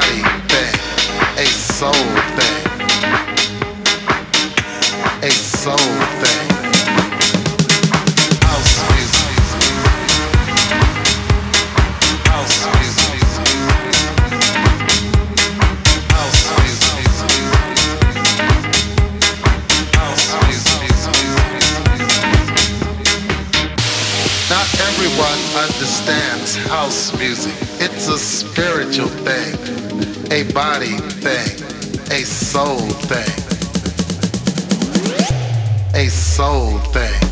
body a soul. Understands house music. It's a spiritual thing, a body thing, a soul thing a soul thing.